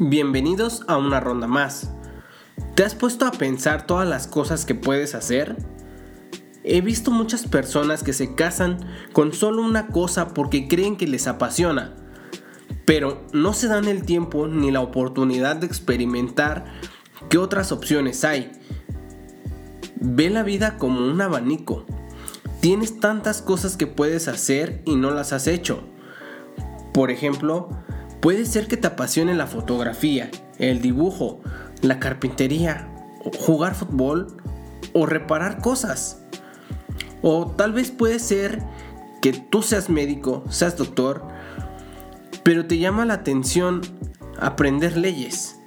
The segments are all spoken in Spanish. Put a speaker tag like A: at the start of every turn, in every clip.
A: Bienvenidos a una ronda más. ¿Te has puesto a pensar todas las cosas que puedes hacer? He visto muchas personas que se casan con solo una cosa porque creen que les apasiona, pero no se dan el tiempo ni la oportunidad de experimentar qué otras opciones hay. Ve la vida como un abanico. Tienes tantas cosas que puedes hacer y no las has hecho. Por ejemplo, Puede ser que te apasione la fotografía, el dibujo, la carpintería, jugar fútbol o reparar cosas. O tal vez puede ser que tú seas médico, seas doctor, pero te llama la atención aprender leyes.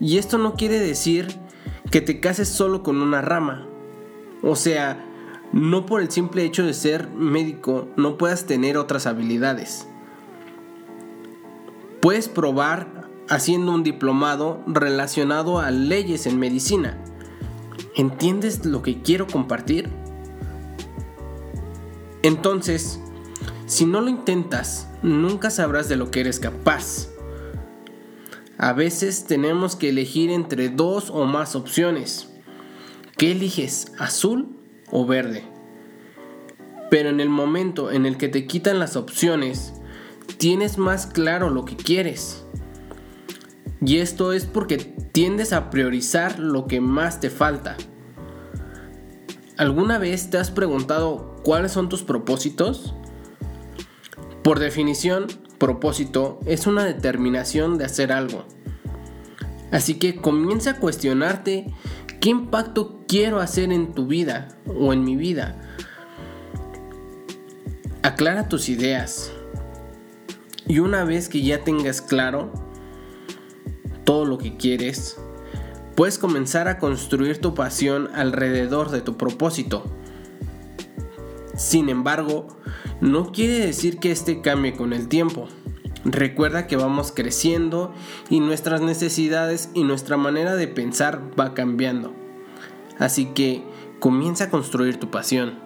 A: Y esto no quiere decir que te cases solo con una rama. O sea, no por el simple hecho de ser médico no puedas tener otras habilidades. Puedes probar haciendo un diplomado relacionado a leyes en medicina. ¿Entiendes lo que quiero compartir? Entonces, si no lo intentas, nunca sabrás de lo que eres capaz. A veces tenemos que elegir entre dos o más opciones. ¿Qué eliges? ¿Azul o verde? Pero en el momento en el que te quitan las opciones, tienes más claro lo que quieres. Y esto es porque tiendes a priorizar lo que más te falta. ¿Alguna vez te has preguntado cuáles son tus propósitos? Por definición, propósito es una determinación de hacer algo. Así que comienza a cuestionarte qué impacto quiero hacer en tu vida o en mi vida. Aclara tus ideas, y una vez que ya tengas claro todo lo que quieres, puedes comenzar a construir tu pasión alrededor de tu propósito. Sin embargo, no quiere decir que este cambie con el tiempo. Recuerda que vamos creciendo y nuestras necesidades y nuestra manera de pensar va cambiando. Así que comienza a construir tu pasión.